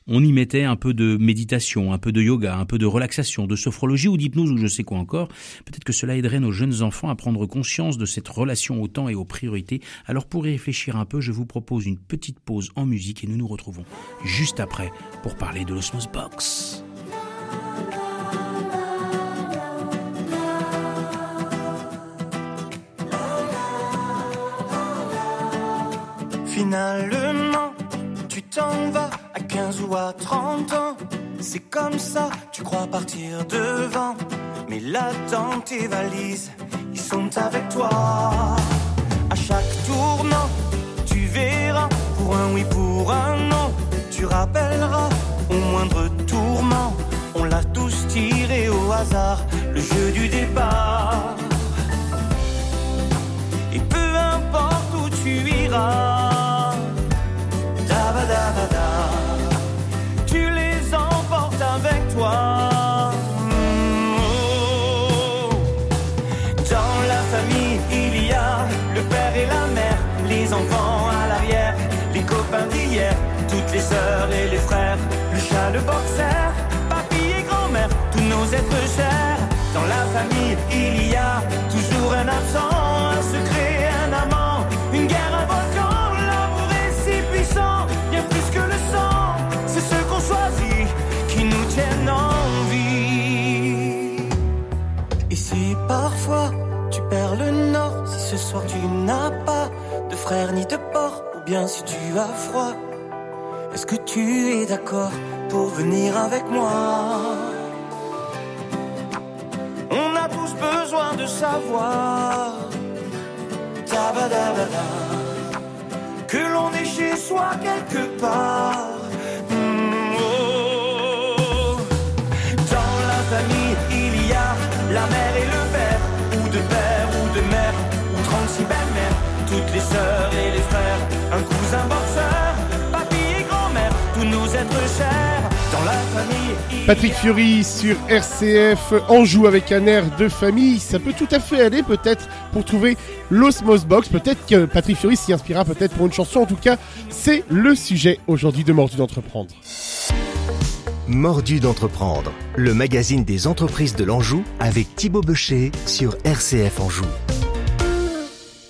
on y mettait un peu de méditation, un peu de yoga, un peu de relaxation, de sophrologie ou d'hypnose ou je sais quoi encore. Peut-être que cela aiderait nos jeunes enfants à prendre conscience de cette relation au temps et aux priorités. Alors pour y réfléchir un peu, je vous propose une petite pause en musique et nous nous retrouvons juste après pour parler de l'Osmos Box. Finalement, tu t'en vas 15 ou à 30 ans. C'est comme ça, tu crois partir devant. Mais là, dans tes valises, ils sont avec toi. À chaque tournant, tu verras, pour un oui, pour un non, tu rappelleras au moindre tourment. On l'a tous tiré au hasard, le jeu du départ. Et peu importe où tu iras, da-ba-da-ba-da, Mm. Dans la famille, il y a le père et la mère, les enfants à l'arrière, les copains d'hier, toutes les sœurs et les frères, le chat, le boxer, papy et grand-mère, tous nos êtres chers. Dans la famille, il y a toujours un absent, ce soir tu n'as pas de frère ni de porc, ou bien si tu as froid, est-ce que tu es d'accord pour venir avec moi? On a tous besoin de savoir que l'on est chez soi quelque part. Sœurs et les frères, un cousin boxeur, papy et grand-mère, tous nos êtres chers. Dans la famille, il Patrick Fiori sur RCF en joue avec un air de famille. Ça peut tout à fait aller peut-être pour trouver l'Osmos Box. Peut-être que Patrick Fiori s'y inspirera peut-être pour une chanson. En tout cas, c'est le sujet aujourd'hui de Mordu d'entreprendre. Mordu d'entreprendre, le magazine des entreprises de l'Anjou avec Thibaut Becher sur RCF Anjou.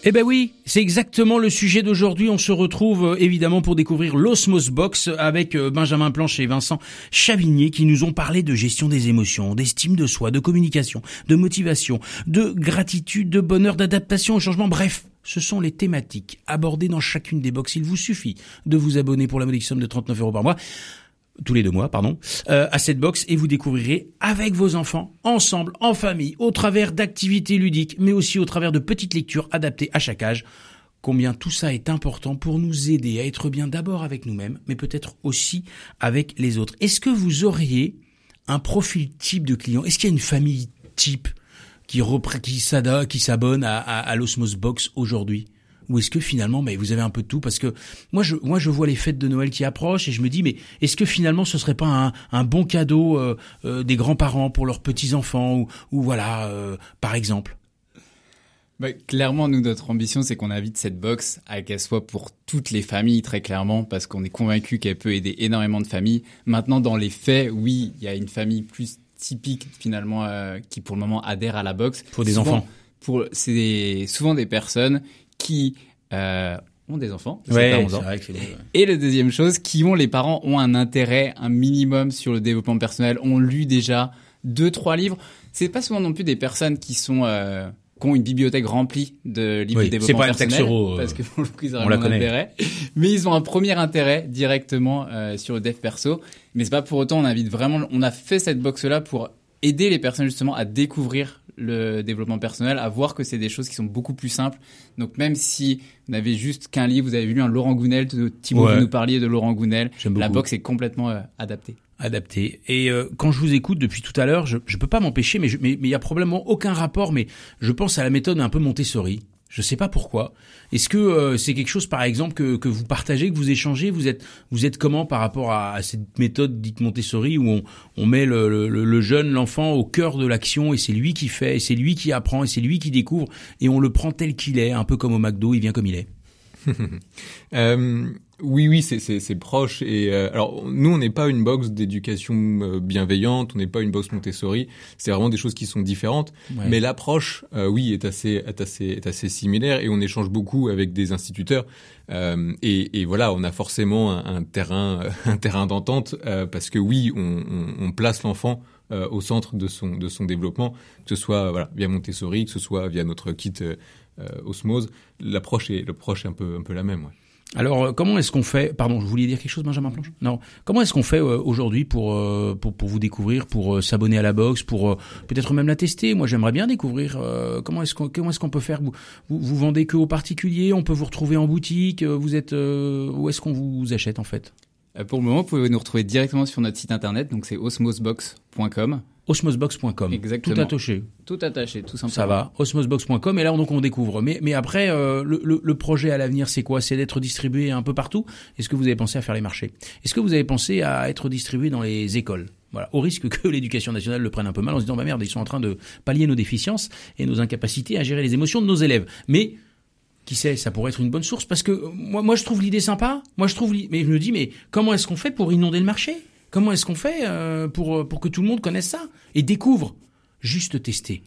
Eh ben oui, c'est exactement le sujet d'aujourd'hui. On se retrouve euh, évidemment pour découvrir l'Osmos Box avec euh, Benjamin Planche et Vincent Chavigné qui nous ont parlé de gestion des émotions, d'estime de soi, de communication, de motivation, de gratitude, de bonheur, d'adaptation au changement. Bref, ce sont les thématiques abordées dans chacune des box. Il vous suffit de vous abonner pour la modique somme de 39 euros par mois tous les deux mois, pardon, euh, à cette box et vous découvrirez avec vos enfants, ensemble, en famille, au travers d'activités ludiques, mais aussi au travers de petites lectures adaptées à chaque âge, combien tout ça est important pour nous aider à être bien d'abord avec nous-mêmes, mais peut-être aussi avec les autres. Est-ce que vous auriez un profil type de client? Est-ce qu'il y a une famille type qui, qui s'abonne à, à, à l'Osmos Box aujourd'hui? Ou est-ce que finalement, mais vous avez un peu de tout Parce que moi, je, moi, je vois les fêtes de Noël qui approchent et je me dis, mais est-ce que finalement, ce serait pas un, un bon cadeau euh, euh, des grands-parents pour leurs petits-enfants ou, ou voilà, euh, par exemple? Bah, clairement, nous, notre ambition, c'est qu'on invite cette box à qu'elle soit pour toutes les familles, très clairement, parce qu'on est convaincu qu'elle peut aider énormément de familles. Maintenant, dans les faits, oui, il y a une famille plus typique, finalement, euh, qui pour le moment adhère à la box. Pour des Souvent- enfants. Pour, c'est souvent des personnes qui euh, ont des enfants. de Ouais, 7 à 11 c'est ans. vrai que c'est bon, ouais. Et la deuxième chose, qui ont les parents ont un intérêt, un minimum sur le développement personnel, ont lu déjà deux, trois livres. C'est pas souvent non plus des personnes qui sont euh, qui ont une bibliothèque remplie de livres Oui, de développement pas personnel, euh, parce que pour le coup ils on auraient la moins connaît. d'intérêt. Mais ils ont un premier intérêt directement euh, sur le dev perso. Mais c'est pas pour autant, on invite vraiment, on a fait cette box là pour aider les personnes justement à découvrir le développement personnel, à voir que c'est des choses qui sont beaucoup plus simples. Donc même si vous n'avez juste qu'un livre, vous avez lu un Laurent Gounel, de- Thibaut, Ouais. vous nous parliez de Laurent Gounel, la beaucoup. box est complètement euh, adaptée. adapté. Et euh, quand je vous écoute depuis tout à l'heure, je je peux pas m'empêcher, mais je- mais mais il y a probablement aucun rapport. Mais je pense à la méthode un peu Montessori. Je sais pas pourquoi. Est-ce que euh, c'est quelque chose, par exemple, que, que vous partagez, que vous échangez? Vous êtes vous êtes comment par rapport à, à cette méthode dite Montessori où on, on met le, le, le jeune, l'enfant au cœur de l'action et c'est lui qui fait, et c'est lui qui apprend et c'est lui qui découvre et on le prend tel qu'il est, un peu comme au McDo, il vient comme il est? Euh, Oui, oui, c'est c'est c'est proche et euh, alors nous on n'est pas une box d'éducation euh, bienveillante, on n'est pas une box Montessori, c'est vraiment des choses qui sont différentes. Ouais. Mais l'approche, euh, oui, est assez est assez est assez similaire et on échange beaucoup avec des instituteurs Euh, et, et voilà, on a forcément un, un terrain un terrain d'entente euh, parce que oui, on, on, on place l'enfant euh, au centre de son de son développement, que ce soit voilà via Montessori, que ce soit via notre kit euh, euh, Osmose, l'approche est l'approche est un peu un peu la même. Ouais. Alors, euh, comment est-ce qu'on fait Pardon, je voulais dire quelque chose, Benjamin Planche? Non. Comment est-ce qu'on fait euh, aujourd'hui pour, euh, pour pour vous découvrir, pour s'abonner à la box, pour peut-être même la tester? Moi, j'aimerais bien découvrir. comment est-ce qu'on comment est-ce qu'on peut faire? Vous, vous vous vendez que aux particuliers On peut vous retrouver en boutique Vous êtes où est-ce qu'on vous achète en fait? Pour le moment, vous pouvez nous retrouver directement sur notre site internet, donc c'est osmosbox.com. Osmosbox.com. Exactement. Tout attaché. Tout attaché, tout simplement. Ça va. Osmosbox.com. Et là, donc, on découvre. Mais, mais après, euh, le, le, le projet à l'avenir, c'est quoi? C'est d'être distribué un peu partout? Est-ce que vous avez pensé à faire les marchés? Est-ce que vous avez pensé à être distribué dans les écoles? Voilà, au risque que l'éducation nationale le prenne un peu mal en se disant bah merde, ils sont en train de pallier nos déficiences et nos incapacités à gérer les émotions de nos élèves. Mais qui sait, ça pourrait être une bonne source parce que moi, moi je trouve l'idée sympa. Moi je trouve, mais je me dis mais comment est-ce qu'on fait pour inonder le marché? Comment est-ce qu'on fait euh, pour euh, pour que tout le monde connaisse ça et découvre? Juste tester.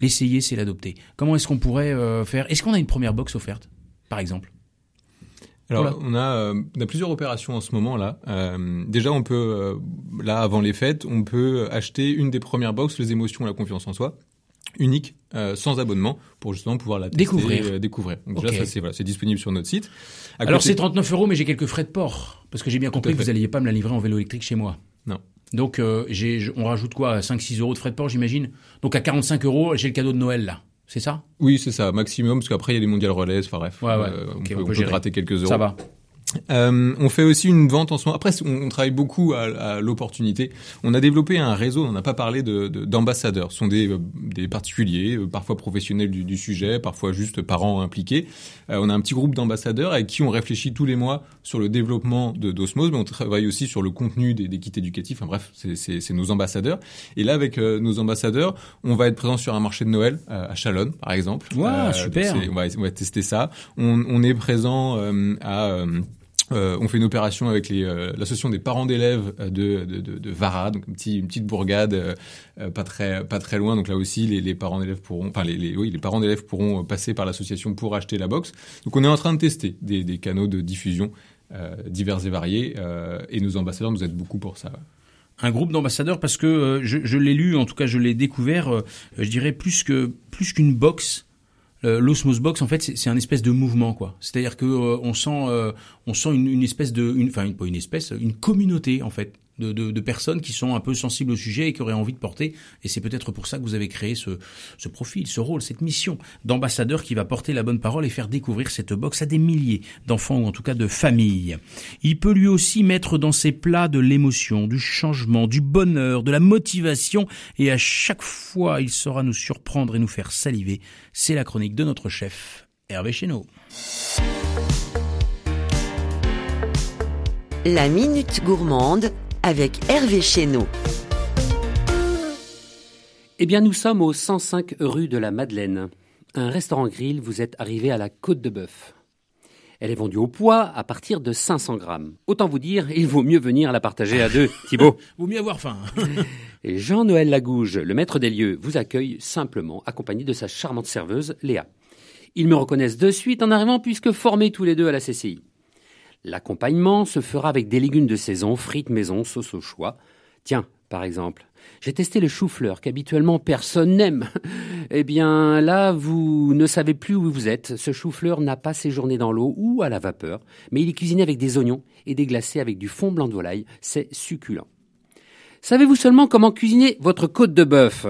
L'essayer, c'est l'adopter. Comment est-ce qu'on pourrait euh, faire? Est-ce qu'on a une première box offerte, par exemple? Alors Voilà. on a euh, on a plusieurs opérations en ce moment là. Euh, déjà on peut euh, là avant les fêtes on peut acheter une des premières box les émotions et la confiance en soi unique euh, sans abonnement pour justement pouvoir la tester, Découvrir. euh, découvrir. Donc déjà ça c'est voilà disponible sur notre site. À Alors côté- c'est 39 euros, mais j'ai quelques frais de port parce que j'ai bien compris que vous fait. alliez pas me la livrer en vélo électrique chez moi. Non. Donc euh, on rajoute quoi 5-6 euros de frais de port, j'imagine? Donc à 45 euros, j'ai le cadeau de Noël là. C'est ça? Oui c'est ça maximum parce qu'après il y a les mondiales relais. Enfin bref Ouais, ouais. on, peut, on on quelques euros. Ça va. Euh, on fait aussi une vente en ce moment. Après, on, on travaille beaucoup à, à l'opportunité. On a développé un réseau. On n'a pas parlé de de- d'ambassadeurs. Ce sont des, euh, des particuliers, euh, parfois professionnels du, du sujet, parfois juste parents impliqués. Euh, on a un petit groupe d'ambassadeurs avec qui on réfléchit tous les mois sur le développement de d'Osmose, mais on travaille aussi sur le contenu des, des kits éducatifs. Enfin bref, c'est- nos ambassadeurs. Et là, avec euh, nos ambassadeurs, on va être présent sur un marché de Noël euh, à Chalonne, par exemple. Euh, super. on va, on va tester ça. On, on est présent euh, à euh, on fait une opération avec euh, l'association des parents d'élèves euh, de, de, de, de Vara, donc un petit, une petite bourgade euh, euh, pas très pas très loin. Donc là aussi, les, les parents d'élèves pourront, enfin les, les oui, les parents d'élèves pourront euh, passer par l'association pour acheter la box. Donc on est en train de tester des, des canaux de diffusion divers et variés, et nos ambassadeurs nous aident beaucoup pour ça. un groupe d'ambassadeurs parce que euh, je, je l'ai lu, en tout cas je l'ai découvert, euh, je dirais plus que plus qu'une box. L'osmose box, en fait, c'est c'est un espèce de mouvement, quoi. C'est-à-dire que euh, on sent, euh, on sent une, une espèce de, une, enfin, une, pas une espèce, une communauté, en fait, de, de, de personnes qui sont un peu sensibles au sujet et qui auraient envie de porter. Et c'est peut-être pour ça que vous avez créé ce, ce profil, ce rôle, cette mission d'ambassadeur qui va porter la bonne parole et faire découvrir cette box à des milliers d'enfants ou en tout cas de familles. Il peut lui aussi mettre dans ses plats de l'émotion, du changement, du bonheur, de la motivation et à chaque fois il saura nous surprendre et nous faire saliver. C'est la chronique de notre chef, Hervé Chéneau. La Minute Gourmande avec Hervé Chéneau. Eh bien, nous sommes au 105 rue de la Madeleine. Un restaurant grill, vous êtes arrivé à la côte de bœuf. Elle est vendue au poids à partir de 500 grammes. Autant vous dire, il vaut mieux venir la partager à deux, Thibaut. Vaut mieux avoir faim. Et Jean-Noël Lagouge, le maître des lieux, vous accueille simplement, accompagné de sa charmante serveuse, Léa. Ils me reconnaissent de suite en arrivant puisque formés tous les deux à la CCI. L'accompagnement se fera avec des légumes de saison, frites maison, sauce au choix. Tiens, par exemple, j'ai testé le chou-fleur qu'habituellement personne n'aime. Eh bien, là, vous ne savez plus où vous êtes. Ce chou-fleur n'a pas séjourné dans l'eau ou à la vapeur, mais il est cuisiné avec des oignons et déglacé avec du fond blanc de volaille. C'est succulent. Savez-vous seulement comment cuisiner votre côte de bœuf?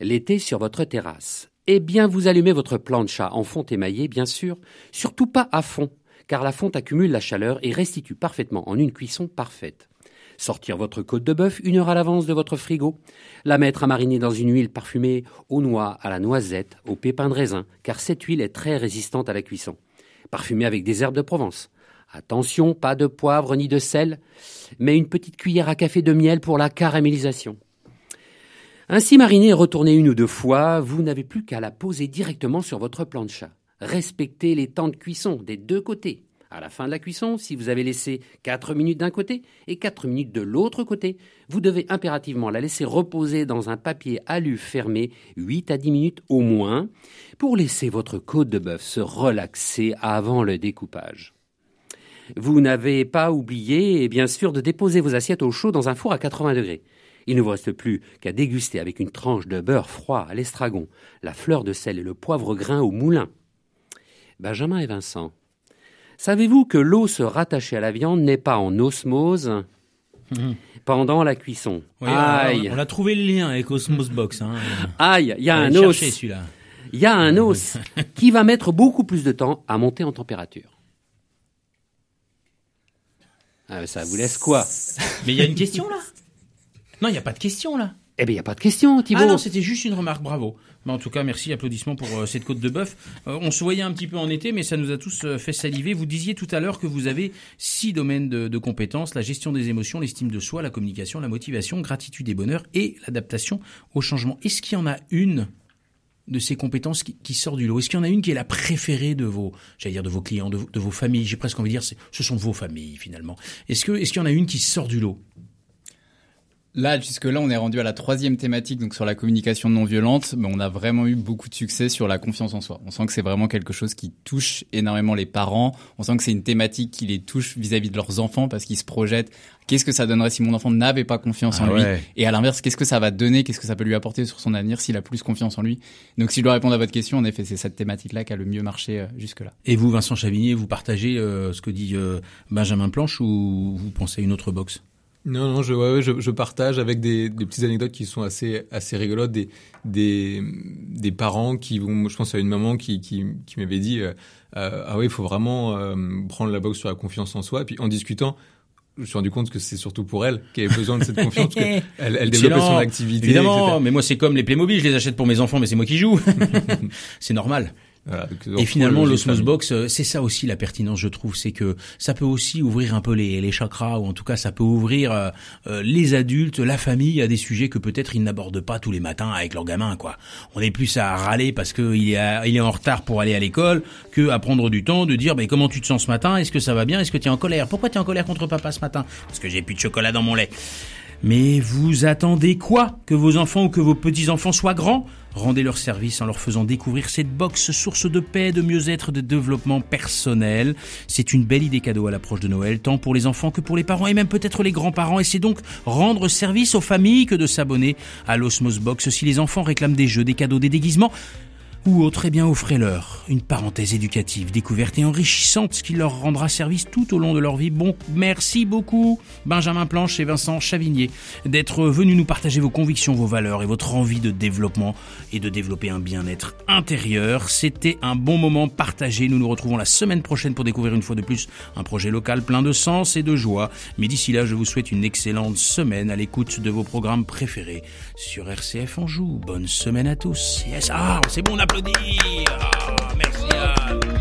L'été sur votre terrasse. Eh bien, vous allumez votre plancha en fonte émaillée, bien sûr, surtout pas à fond, car la fonte accumule la chaleur et restitue parfaitement en une cuisson parfaite. Sortir votre côte de bœuf une heure à l'avance de votre frigo. La mettre à mariner dans une huile parfumée aux noix, à la noisette, aux pépins de raisin, car cette huile est très résistante à la cuisson. Parfumer avec des herbes de Provence. Attention, pas de poivre ni de sel, mais une petite cuillère à café de miel pour la caramélisation. Ainsi marinée et retournée une ou deux fois, vous n'avez plus qu'à la poser directement sur votre plancha. Respectez les temps de cuisson des deux côtés. À la fin de la cuisson, si vous avez laissé 4 minutes d'un côté et 4 minutes de l'autre côté, vous devez impérativement la laisser reposer dans un papier alu fermé 8 à 10 minutes au moins pour laisser votre côte de bœuf se relaxer avant le découpage. Vous n'avez pas oublié, bien sûr, de déposer vos assiettes au chaud dans un four à 80 degrés. Il ne vous reste plus qu'à déguster avec une tranche de beurre froid à l'estragon, la fleur de sel et le poivre grain au moulin. Benjamin et Vincent, savez-vous que l'eau se rattachée à la viande n'est pas en osmose pendant la cuisson? Oui, Aïe on, on a trouvé le lien avec Osmos Box. Hein. Aïe, il y a un os. celui-là. Il y a un os qui va mettre beaucoup plus de temps à monter en température. Ah, ça vous laisse quoi? Mais il y a une question là? Non, il n'y a pas de question là. Eh bien, il n'y a pas de question, Thibault. Ah non, c'était juste une remarque, bravo. Mais en tout cas, merci, applaudissements pour euh, cette côte de bœuf. Euh, on se voyait un petit peu en été, mais ça nous a tous euh, fait saliver. Vous disiez tout à l'heure que vous avez six domaines de, compétences la gestion des émotions, l'estime de soi, la communication, la motivation, gratitude et bonheur, et l'adaptation au changement. Est-ce qu'il y en a une de ces compétences qui, sort du lot? Est-ce qu'il y en a une qui est la préférée de vos, j'allais dire de vos clients, de, vos- familles? J'ai presque envie de dire, ce sont vos familles finalement. Est-ce que, est-ce qu'il y en a une qui sort du lot? Là, jusque là, on est rendu à la troisième thématique, donc sur la communication non violente. Mais on a vraiment eu beaucoup de succès sur la confiance en soi. On sent que c'est vraiment quelque chose qui touche énormément les parents. On sent que c'est une thématique qui les touche vis-à-vis de leurs enfants parce qu'ils se projettent. Qu'est-ce que ça donnerait si mon enfant n'avait pas confiance en Ah lui? Et à l'inverse, qu'est-ce que ça va donner? Qu'est-ce que ça peut lui apporter sur son avenir s'il a plus confiance en lui? Donc, si je dois répondre à votre question, en effet, c'est cette thématique-là qui a le mieux marché euh, jusque-là. Et vous, Vincent Chavigné, vous partagez euh, ce que dit euh, Benjamin Planche ou vous pensez à une autre box? Non, non, je, ouais, ouais, je, je partage avec des, des petites anecdotes qui sont assez, assez rigolotes, des, des, des parents qui vont, je pense à une maman qui, qui, qui m'avait dit, euh, euh, ah oui, il faut vraiment euh, prendre la boxe sur la confiance en soi. Et puis en discutant, je me suis rendu compte que c'est surtout pour elle qu'elle avait besoin de cette confiance, parce qu'elle elle développait son activité. Évidemment, etc. mais moi c'est comme les Playmobil, je les achète pour mes enfants, mais c'est moi qui joue. c'est normal. Voilà, donc, on Et finalement, l'Osmos. Box, euh, c'est ça aussi la pertinence, je trouve, c'est que ça peut aussi ouvrir un peu les, les chakras, ou en tout cas, ça peut ouvrir euh, euh, les adultes, la famille à des sujets que peut-être ils n'abordent pas tous les matins avec leurs gamins, quoi. On est plus à râler parce que il est, à- il est en retard pour aller à l'école que à prendre du temps de dire, ben comment tu te sens ce matin? Est-ce que ça va bien? Est-ce que tu es en colère? Pourquoi tu es en colère contre papa ce matin? Parce que j'ai plus de chocolat dans mon lait. Mais vous attendez quoi Que vos enfants ou que vos petits-enfants soient grands? Rendez leur service en leur faisant découvrir cette box source de paix, de mieux-être, de développement personnel. C'est une belle idée cadeau à l'approche de Noël, tant pour les enfants que pour les parents et même peut-être les grands-parents. Et c'est donc rendre service aux familles que de s'abonner à l'Osmos Box. Si les enfants réclament des jeux, des cadeaux, des déguisements, ou autre, eh bien offrez-leur une parenthèse éducative, découverte et enrichissante qui leur rendra service tout au long de leur vie. Bon, merci beaucoup Benjamin Planche et Vincent Chavigné d'être venus nous partager vos convictions, vos valeurs et votre envie de développement et de développer un bien-être intérieur. C'était un bon moment partagé. Nous nous retrouvons la semaine prochaine pour découvrir une fois de plus un projet local plein de sens et de joie. Mais d'ici là, je vous souhaite une excellente semaine à l'écoute de vos programmes préférés sur RCF Anjou. Bonne semaine à tous. Yes, ah, c'est bon, on applaudit. Ah, merci.